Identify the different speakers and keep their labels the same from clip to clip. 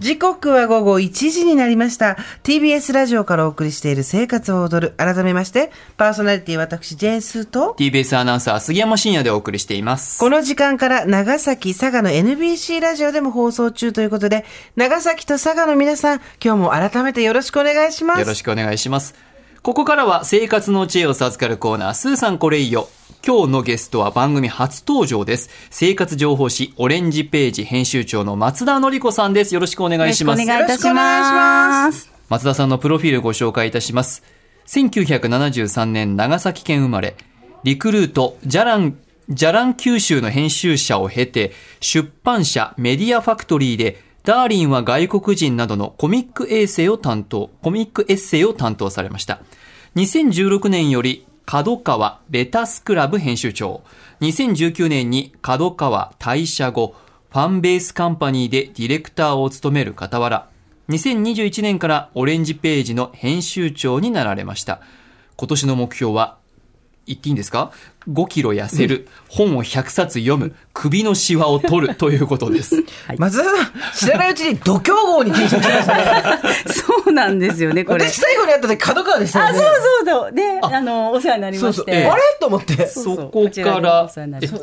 Speaker 1: 時刻は午後1時になりました。TBS ラジオからお送りしている生活を踊る。改めまして、パーソナリティ私、ジェーンスーと、
Speaker 2: TBS アナウンサー杉山真也でお送りしています。
Speaker 1: この時間から長崎、佐賀の NBC ラジオでも放送中ということで、長崎と佐賀の皆さん、今日も改めてよろしくお願いします。
Speaker 2: よろしくお願いします。ここからは生活の知恵を授かるコーナー、スーさんこれいいよ。今日のゲストは番組初登場です。生活情報誌オレンジページ編集長の松田の子さんです。よろしくお願いします。
Speaker 3: よろしくお願いいたしま。
Speaker 1: ます
Speaker 2: 松田さんのプロフィールご紹介いたします。1973年長崎県生まれ、リクルート、ジャラン、ジャラン九州の編集者を経て、出版社メディアファクトリーで、ダーリンは外国人などのコミックエッセイを担当、コミックエッセイを担当されました。2016年より角川レタスクラブ編集長。2019年に角川退社後、ファンベースカンパニーでディレクターを務める傍ら、2021年からオレンジページの編集長になられました。今年の目標は、言っていいんですか ?5 キロ痩せる、本を100冊読む、首のシワを取るということです。
Speaker 1: 松田さん、知らないうちに度胸号に緊張しましたね。
Speaker 3: そうなんですよね、これ。
Speaker 1: 私最後に会った時、角川でした
Speaker 3: あ、
Speaker 1: よね。
Speaker 3: そうそうそう。で、あの、お世話になりまして。
Speaker 1: そうそう。あれ？と思って。
Speaker 3: そ
Speaker 2: こから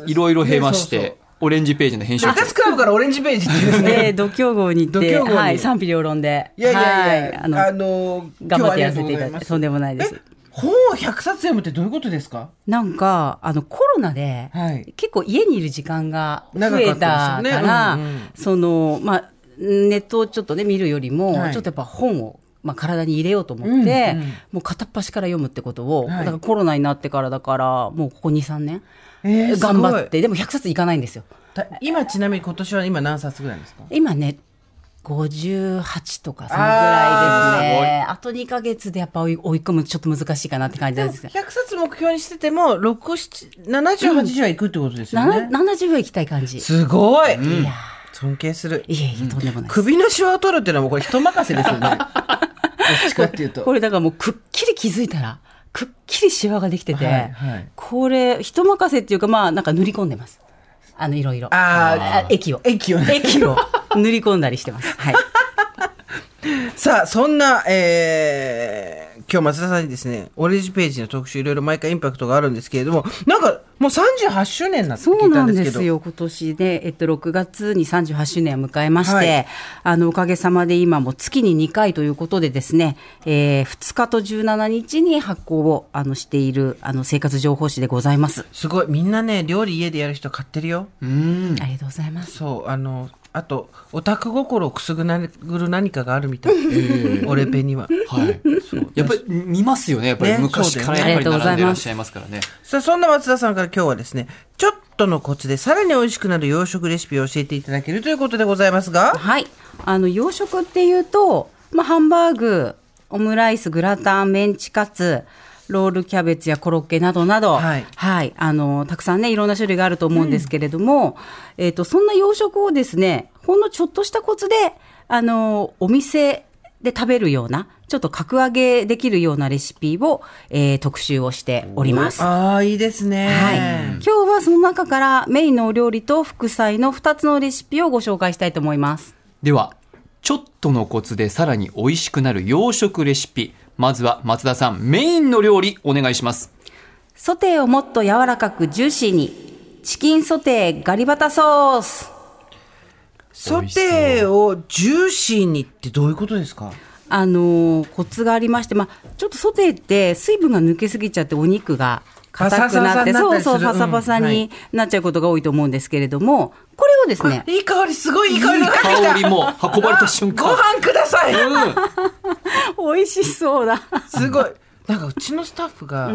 Speaker 2: いろいろ経まし
Speaker 1: そうそう
Speaker 2: て、オレンジページの編集長
Speaker 1: レタ。スクラブからオレンジページっていうですね。
Speaker 3: で、度胸号に行って、
Speaker 1: 度胸号に
Speaker 3: はい、賛否両論で。
Speaker 1: いやいやいや、
Speaker 3: はい、あの、
Speaker 1: あの
Speaker 3: 頑張ってやらせていただいて、
Speaker 1: と
Speaker 3: んでもないです。
Speaker 1: え本を100冊読むってどういうことですか？
Speaker 3: なんか、あの、コロナで、
Speaker 1: はい。
Speaker 3: 結構家にいる時間が増えたか
Speaker 1: ですよね。
Speaker 3: ら、
Speaker 1: うんうん
Speaker 3: その、まあ、ネットをちょっとね、見るよりも、
Speaker 1: はい。
Speaker 3: ちょっとやっぱ本を、まあ、体に入れようと思って、
Speaker 1: うんうん。
Speaker 3: もう片っ端から読むってことを、
Speaker 1: はい。
Speaker 3: だからコロナになってからだから、もうここ2、3年、
Speaker 1: えー
Speaker 3: 頑張って、でも100冊いかないんですよ。
Speaker 1: た今ちなみに今年は今何冊ぐらいですか？
Speaker 3: 今ね、58とかそのぐらいですね。あと2ヶ月でやっぱ追い追い込むとちょっと難しいかなって感じなんですね。
Speaker 1: 100冊目標にしてても6、7 70、80はいくってことですよね。
Speaker 3: な70は行きたい感じ。い
Speaker 1: すごい、
Speaker 3: や
Speaker 1: 尊敬する。
Speaker 3: いえいえ、とんでもないです。
Speaker 1: 首のシワを取るっていうのはもうこれ人任せですよね。どっちかっていうと。
Speaker 3: これだからもうくっきり気づいたら、くっきりシワができてて、
Speaker 1: はいはい
Speaker 3: これ、人任せっていうか、まあ、なんか塗り込んでます。あの、いろいろ。
Speaker 1: あ
Speaker 3: あ液を。
Speaker 1: 液をね
Speaker 3: 液を塗り込んだりしてます。はい。
Speaker 1: さあ、そんな、えー、今日松田さんにですね、オレンジページの特集いろいろ毎回インパクトがあるんですけれども、なんかもう38周年になって聞い
Speaker 3: そうなん
Speaker 1: たんですけど。
Speaker 3: ですよ。今年で、えっと、6月に38周年を迎えまして、
Speaker 1: はい
Speaker 3: あの、おかげさまで今も月に2回ということでですね、えー、2日と17日に発行を、あの、している、あの、生活情報誌でございます。
Speaker 1: すごい、みんなね、料理家でやる人買ってるよ。
Speaker 2: うん。
Speaker 3: ありがとうございます。
Speaker 1: そう、あの、あと、オタク心をくすぐる何かがあるみたい。オレペには。
Speaker 2: はい。やっぱり見ますよね。やっぱり
Speaker 1: ね
Speaker 2: 昔からやっぱり並んでらっしゃいますからね。
Speaker 1: さあ、そんな松田さんから今日はですね、ちょっとのコツでさらに美味しくなる洋食レシピを教えていただけるということでございますが、
Speaker 3: はい。あの、洋食っていうと、まあ、ハンバーグ、オムライス、グラタン、メンチカツ、ロールキャベツやコロッケなどなど、
Speaker 1: はい
Speaker 3: あの、たくさんね、いろんな種類があると思うんですけれども、えっ、と、そんな洋食をですね、ほんのちょっとしたコツで、あの、お店で食べるような、ちょっと格上げできるようなレシピを、えー特集をしております。
Speaker 1: ああ、いいですね。
Speaker 3: はい、今日はその中からメインのお料理と副菜の2つのレシピをご紹介したいと思います。
Speaker 2: では、ちょっとのコツでさらに美味しくなる洋食レシピ。まずは松田さん、メインの料理お願いします。
Speaker 3: ソテーをもっと柔らかくジューシーに。チキンソテーガリバタソース。
Speaker 1: ソテーをジューシーにってどういうことですか？
Speaker 3: あのーコツがありまして、まあ、ちょっとソテーって水分が抜けすぎちゃってお肉が硬くなって、そうそう、パサパサになっちゃうことが多いと思うんですけれども、これをですね、
Speaker 1: いい香り、すごいいい香りが
Speaker 2: 香りも運ばれた瞬
Speaker 1: ご
Speaker 2: 間。
Speaker 1: 飯ください、
Speaker 3: 美味しそうだ。
Speaker 1: すごい。なんかうちのスタッフが、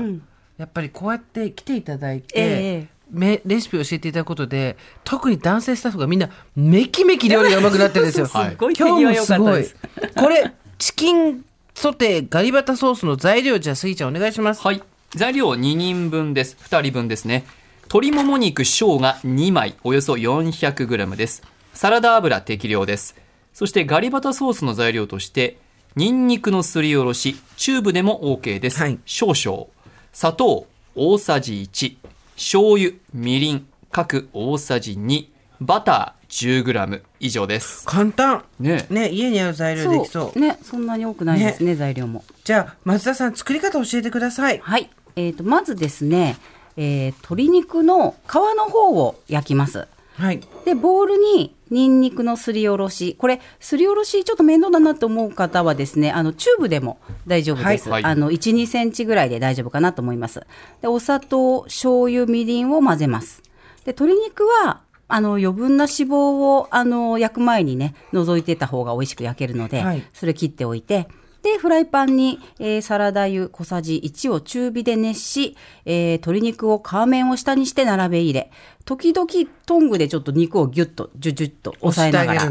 Speaker 1: やっぱりこうやって来ていただいて、
Speaker 3: ええ
Speaker 1: めレシピを教えていただくことで、特に男性スタッフがみんなめきめき料理がうまくなってるんですよ。
Speaker 2: は い
Speaker 3: すごい手
Speaker 1: 今日もすごい
Speaker 3: かったです。。
Speaker 1: これ、チキンソテーガリバタソースの材料、じゃあ、スギちゃんお願いします。
Speaker 2: はい。材料2人分です。2人分ですね。鶏もも肉生姜2枚、およそ 400g です。サラダ油適量です。そしてガリバタソースの材料として、ニンニクのすりおろし、チューブでも OK です。
Speaker 1: はい
Speaker 2: 少々。砂糖大さじ1、醤油、みりん、各大さじ2、バター 10g 以上です。
Speaker 1: 簡単。
Speaker 2: ね
Speaker 1: ね、家にある材料できそう。
Speaker 3: ね、そんなに多くないですね、材料も。
Speaker 1: じゃあ、松田さん、作り方教えてください。
Speaker 3: はい。えっ、と、まずですね、えー鶏肉の皮の方を焼きます。
Speaker 1: はい。
Speaker 3: で、ボウルにニンニクのすりおろし。これ、すりおろしちょっと面倒だなと思う方はですね、あの、チューブでも大丈夫です。
Speaker 2: はいはい
Speaker 3: あの、1、2センチぐらいで大丈夫かなと思います。で、お砂糖、醤油、みりんを混ぜます。で、鶏肉は、あの、余分な脂肪を、あの、焼く前にね、除いてた方が美味しく焼けるので、
Speaker 1: はい
Speaker 3: それ切っておいて、で、フライパンに、えーサラダ油小さじ1を中火で熱し、えー鶏肉を皮面を下にして並べ入れ、時々トングでちょっと肉をギュッと、ジュジュッと押さえながら。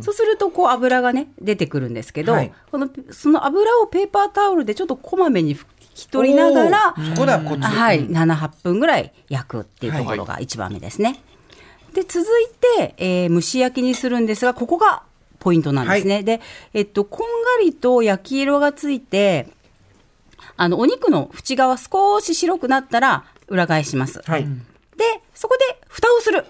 Speaker 3: そうすると、こう油がね、出てくるんですけど、
Speaker 1: はい。
Speaker 3: この、その油をペーパータオルでちょっとこまめに拭き取りながら。はい、7、8分ぐらい焼くっていうところが一番目ですね。で、続いて、えー蒸し焼きにするんですが、ここがポイントなんですね。で、えっと、こんがりと焼き色がついて、あの、お肉の縁側少し白くなったら裏返します。
Speaker 1: はい。
Speaker 3: で、そこで蓋をする。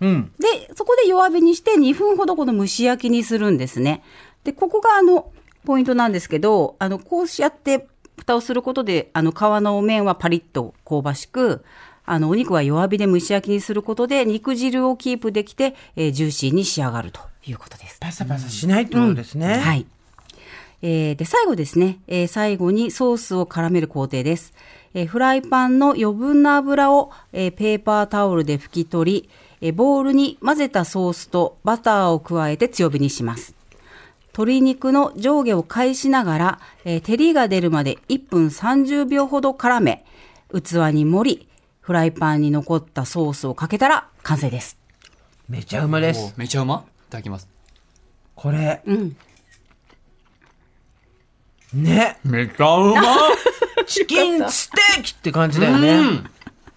Speaker 1: うん。
Speaker 3: で、そこで弱火にして2分ほどこの蒸し焼きにするんですね。で、ここがあの、ポイントなんですけど、あの、こうしやって蓋をすることで、あの、皮の面はパリッと香ばしく、あの、お肉は弱火で蒸し焼きにすることで、肉汁をキープできて、えージューシーに仕上がるということです。
Speaker 1: パサパサしないってことですね。
Speaker 3: はい。えーで、最後ですね、えー最後にソースを絡める工程です。えーフライパンの余分な油を、えーペーパータオルで拭き取り、えーボウルに混ぜたソースとバターを加えて強火にします。鶏肉の上下を返しながら、えー照りが出るまで1分30秒ほど絡め、器に盛り、フライパンに残ったソースをかけたら完成です。
Speaker 1: めちゃうまで
Speaker 2: お
Speaker 1: す。
Speaker 2: めちゃうまいただきます。
Speaker 1: これ、
Speaker 3: うん。
Speaker 1: ね。
Speaker 2: めちゃうま
Speaker 1: チキンステーキって感じだよね。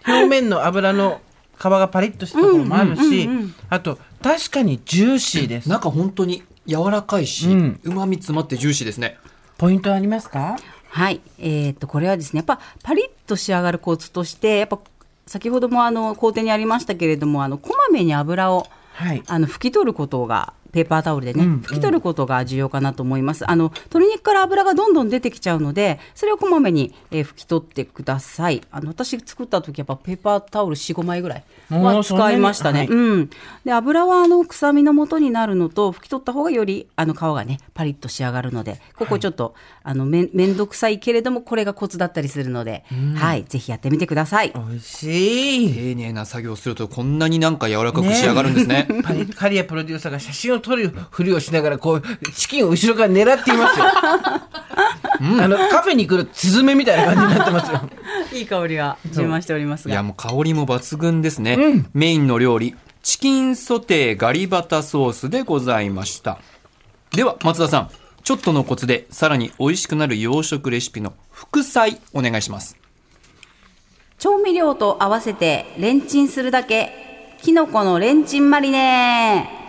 Speaker 1: 表面の油の皮がパリッとしたところもあるし、あと、確かにジューシーです。
Speaker 2: 中本当に柔らかいし、
Speaker 1: うん
Speaker 2: うまみ詰まってジューシーですね。
Speaker 1: ポイントありますか？
Speaker 3: はい。えーっと、これはですね、やっぱパリッと仕上がるコツとして、やっぱ先ほどもあの工程にありましたけれども、あの、こまめに油を
Speaker 1: はい。
Speaker 3: あの拭き取ることがペーパータオルでね、
Speaker 1: うん
Speaker 3: 拭き取ることが重要かなと思います。あの鶏肉から油がどんどん出てきちゃうので、それをこまめに、えー拭き取ってください。あの私作った時やっぱペーパータオル4、5枚ぐらいは使いましたね。
Speaker 1: そんなに
Speaker 3: うん。で油はあの臭みの元になるのと拭き取った方がよりあの皮がねパリッと仕上がるので、ここちょっと、あのめんめんどくさいけれどもこれがコツだったりするので、はいぜひやってみてください。
Speaker 1: 美味しい。
Speaker 2: 丁寧な作業をするとこんなになんか柔らかく仕上がるんですね。
Speaker 1: パリカリアプロデューサーが写真を撮るふりをしながらこうチキンを後ろから狙っていますよ。あのカフェに来るスズメみたいな感じになってますよ。
Speaker 3: いい香りが充満しておりますが。
Speaker 2: いやもう香りも抜群ですね、メインの料理チキンソテーガリバタソースでございました。では松田さん。ちょっとのコツでさらに美味しくなる洋食レシピの副菜お願いします。
Speaker 3: 調味料と合わせてレンチンするだけ。きのこのレンチンマリネ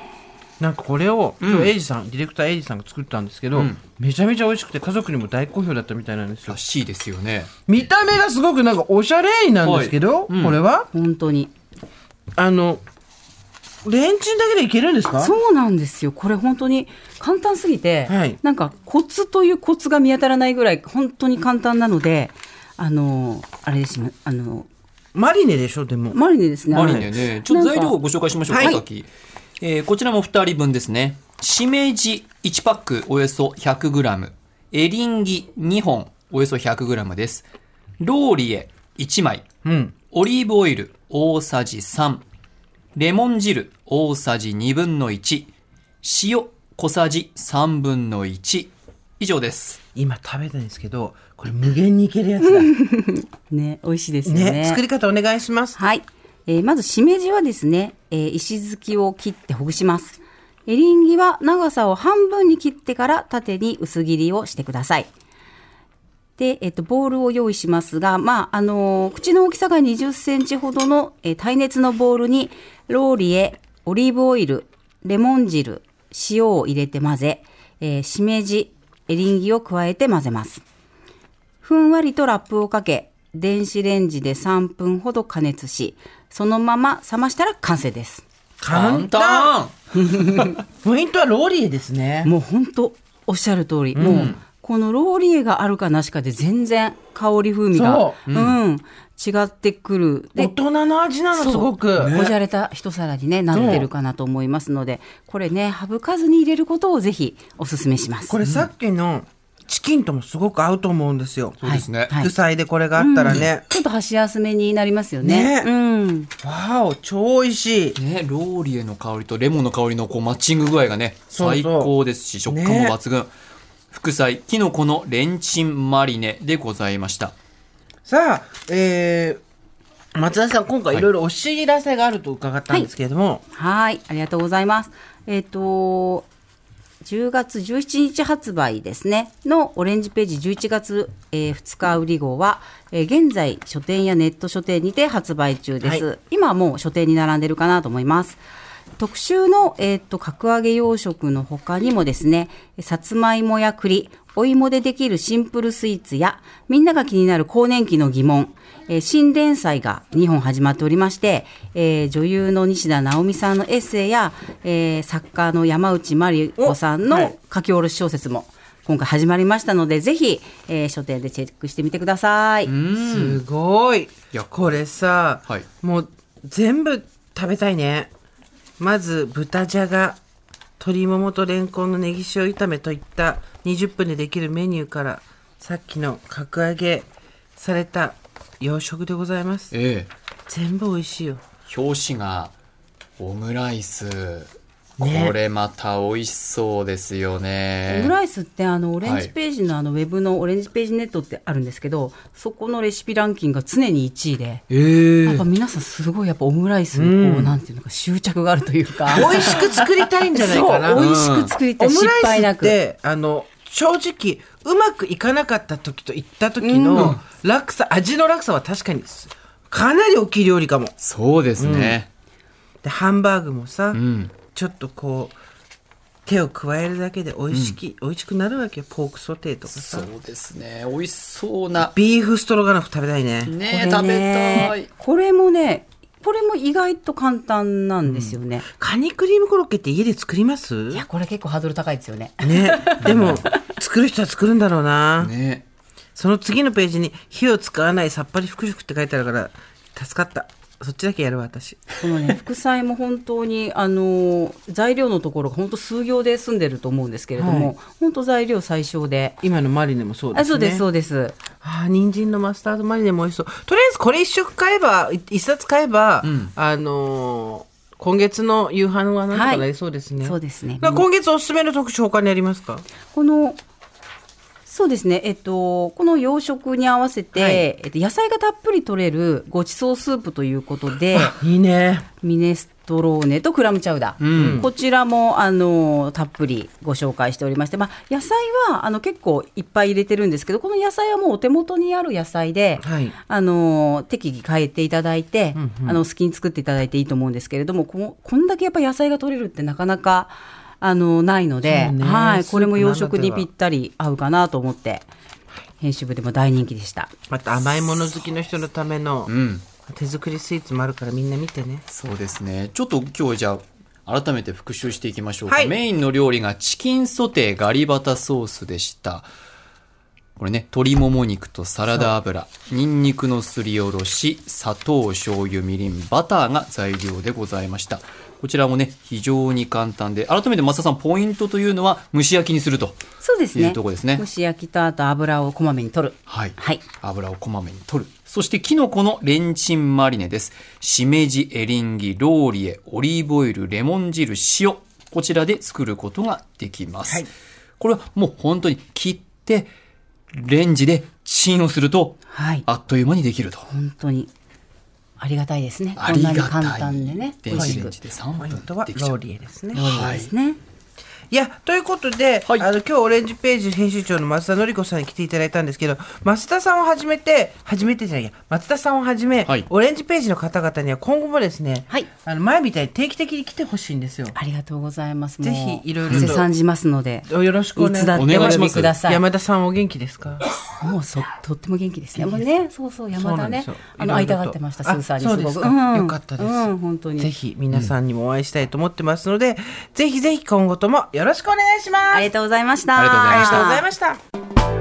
Speaker 1: なんかこれを今日エイジさん、ディレクターエイジさんが作ったんですけど、めちゃめちゃ美味しくて家族にも大好評だったみたいなんですよ。
Speaker 2: ら。しいですよね。
Speaker 1: 見た目がすごくなんかおしゃれなんですけど、
Speaker 2: はい。うん。
Speaker 1: これは？
Speaker 3: 本当に。
Speaker 1: あのレンチンだけでいけるんですか？
Speaker 3: そうなんですよ。これ本当に簡単すぎて、
Speaker 1: はい。
Speaker 3: なんかコツというコツが見当たらないぐらい本当に簡単なのであのあれですねあの
Speaker 1: マリネでしょでも。
Speaker 3: マリネですね。
Speaker 2: マリネね。ちょっと材料をご紹介しましょうか、
Speaker 1: はい。
Speaker 2: 先、えーこちらも2人分ですね。しめじ1パックおよそ 100g エリンギ2本およそ 100g です。ローリエ1枚。
Speaker 1: うん。
Speaker 2: オリーブオイル大さじ3、レモン汁大さじ2分の1、塩小さじ3分の1、以上です。
Speaker 1: 今食べたんですけどこれ無限にいけるやつだ。
Speaker 3: ね美味しいですよね。
Speaker 1: ね作り方お願いします。
Speaker 3: はい。えーまず、しめじはですね、えー石突きを切ってほぐします。エリンギは長さを半分に切ってから縦に薄切りをしてください。で、えっ、と、ボウルを用意しますが、まあ、あのー口の大きさが20センチほどの、えー耐熱のボウルに、ローリエ、オリーブオイル、レモン汁、塩を入れて混ぜ、えーしめじ、エリンギを加えて混ぜます。ふんわりとラップをかけ、電子レンジで3分ほど加熱し、そのまま冷ましたら完成です。
Speaker 1: 簡単ポイントはローリエですね。
Speaker 3: もう本当おっしゃる通り、もうこのローリエがあるかなしかで全然香り風味が
Speaker 1: そ
Speaker 3: うん、違ってくる。
Speaker 1: 大人の味なの、すごく。
Speaker 3: こじゃれた一皿に、ね、なってるかなと思いますので、これね、省かずに入れることをぜひお勧めします。
Speaker 1: これさっきのチキンともすごく合うと思うんですよ。
Speaker 2: そうですね。
Speaker 3: はい
Speaker 1: 副菜でこれがあったらね。
Speaker 3: ちょっと箸休めになりますよね。
Speaker 1: ね
Speaker 3: うん。
Speaker 1: わお、超美味しい。
Speaker 2: ね、ローリエの香りとレモンの香りのこうマッチング具合がね、最高ですし、食感も抜群。副菜、キノコのレンチンマリネでございました。
Speaker 1: さあ、えー、松田さん、今回いろいろお知らせがあると伺ったんですけれども、
Speaker 3: はい、ありがとうございます。えっ、と、10月17日発売ですね、のオレンジページ11月、えー2日売り号は、えー現在書店やネット書店にて発売中です。
Speaker 1: は
Speaker 3: 今はもう書店に並んでるかなと思います。特集の、えー、と角揚げ養殖の他にもですね、さつまいもや栗、お芋でできるシンプルスイーツや、みんなが気になる更年期の疑問、えー新連載が2本始まっておりまして、えー女優の西田直美さんのエッセイや、えー作家の山内まり子さんの書き下ろし小説も今回始まりましたので、ぜひ、えー書店でチェックしてみてください。
Speaker 1: すごい。
Speaker 2: や
Speaker 1: これさ、
Speaker 2: はい
Speaker 1: もう全部食べたいね。まず豚じゃが、鶏ももとレンコンのネギ塩炒めといった20分でできるメニューから、さっきの格揚げされた洋食でございます。
Speaker 2: ええ
Speaker 1: 全部美味しいよ。
Speaker 2: 表紙がオムライス。
Speaker 1: ね
Speaker 2: これまた美味しそうですよね。
Speaker 3: オムライスってあのオレンジページのあのウェブのオレンジページネットってあるんですけど、そこのレシピランキングが常に1位で、
Speaker 2: ええ
Speaker 3: やっぱ皆さんすごいやっぱオムライスにこう、なんていうのか執着があるというか。
Speaker 1: 美味しく作りたいんじゃないかな。
Speaker 3: そう美味しく作りたい、
Speaker 1: オム
Speaker 3: 失
Speaker 1: ライスっ
Speaker 3: 敗なく。
Speaker 1: てあの正直うまくいかなかった時といった時の落差、味の落差は確かにかなり大きい料理かも
Speaker 2: そうですね。
Speaker 1: でハンバーグもさ、
Speaker 2: うん。
Speaker 1: ちょっとこう手を加えるだけで美味しき、美味しくなるわけよポークソテーとかさ
Speaker 2: そうですね。美味しそうな。
Speaker 1: ビーフストロガノフ食べたいね、
Speaker 2: ね食べたい。
Speaker 3: これもね、これも意外と簡単なんですよね。
Speaker 1: カニクリームコロッケって家で作ります？
Speaker 3: いや、これ結構ハードル高いですよね。
Speaker 1: ね でも作る人は作るんだろうな、
Speaker 2: ね
Speaker 1: その次のページに火を使わないさっぱり副食って書いてあるから助かったそっちだけやるわ私。
Speaker 3: このね、副菜も本当に、あの、材料のところが本当数行で済んでると思うんですけれども、
Speaker 1: はい。
Speaker 3: 本当材料最小で。
Speaker 1: 今のマリネもそうですね。
Speaker 3: あそうです、そうです。
Speaker 1: あー人参のマスタードマリネも美味しそう。とりあえずこれ一食買えばい一冊買えば、
Speaker 2: ん。
Speaker 1: あのー今月の夕飯は何とかなりそうですね、
Speaker 3: そうですね。
Speaker 1: 今月おすすめの特集他にありますか？
Speaker 3: このそうですね、えっと、この洋食に合わせて、
Speaker 1: はい。
Speaker 3: えっと、野菜がたっぷり取れるごちそうスープということで、
Speaker 1: いいね。
Speaker 3: ミネストローネとクラムチャウダー、
Speaker 2: うん。
Speaker 3: こちらもあのたっぷりご紹介しておりまして、まあ、野菜はあの結構いっぱい入れてるんですけど、この野菜はもうお手元にある野菜で、
Speaker 1: はい。
Speaker 3: あの適宜変えていただいて、あの好きに作っていただいていいと思うんですけれども、ここんだけやっぱ野菜が取れるってなかなかあのないので、
Speaker 1: ね
Speaker 3: はい、これも洋食にぴったり合うかなと思って、編集部でも大人気でした。
Speaker 1: また甘いもの好きの人のための
Speaker 2: うん。
Speaker 1: 手作りスイーツもあるからみんな見てね
Speaker 2: そうですね。ちょっと今日じゃあ、改めて復習していきましょうか。
Speaker 1: はい
Speaker 2: メインの料理がチキンソテーガリバタソースでした。これね、鶏もも肉とサラダ油、ニンニクのすりおろし、砂糖、醤油、みりん、バターが材料でございました。こちらもね、非常に簡単で、改めて増田さん、ポイントというのは蒸し焼きにすると。
Speaker 3: そうですね。
Speaker 2: いうとこですね
Speaker 3: 蒸し焼きとあと油をこまめに取る。
Speaker 2: はい。
Speaker 3: はい。
Speaker 2: 油をこまめに取る。そして、キノコのレンチンマリネです。しめじ、エリンギ、ローリエ、オリーブオイル、レモン汁、塩。こちらで作ることができます。
Speaker 1: はい
Speaker 2: これはもう本当に切って、レンジでチンをすると、
Speaker 3: はい。
Speaker 2: あっという間にできると。
Speaker 3: 本当にありがたいですね。
Speaker 2: ありがたい。
Speaker 3: こんなに簡単でね。
Speaker 2: 電子レンジで3
Speaker 1: ポイント
Speaker 2: 分
Speaker 1: はロー
Speaker 2: できちゃう。
Speaker 1: リエですね
Speaker 3: 料理ですね。
Speaker 1: いやということで、
Speaker 2: はい
Speaker 1: あの今日オレンジページ編集長の松田紀子さんに来ていただいたんですけど松田さんをはじめて初めてじゃないや松田さんをはじめ、
Speaker 2: はい
Speaker 1: オレンジページの方々には今後もですね、
Speaker 3: はい
Speaker 1: あの前みたいに定期的に来てほしいんですよ。
Speaker 3: ありがとうございます。
Speaker 1: ぜひいろいろと
Speaker 3: 汗さんじますので。
Speaker 1: よろしくお願い
Speaker 3: いつだってお呼びください。
Speaker 1: 山田さんお元気ですか？
Speaker 3: もうそとっても元気ですね。もうね、そうそう山田ね。あの会いたがってました。ス
Speaker 1: あ
Speaker 3: ーさんに
Speaker 1: す
Speaker 3: ごく。うん
Speaker 1: よかったです
Speaker 3: うん本当に。
Speaker 1: ぜひ皆さんにもお会いしたいと思ってますので、ぜひぜひ今後ともよろしくお願いします。
Speaker 2: ありがとうございました
Speaker 1: ありがとうございました。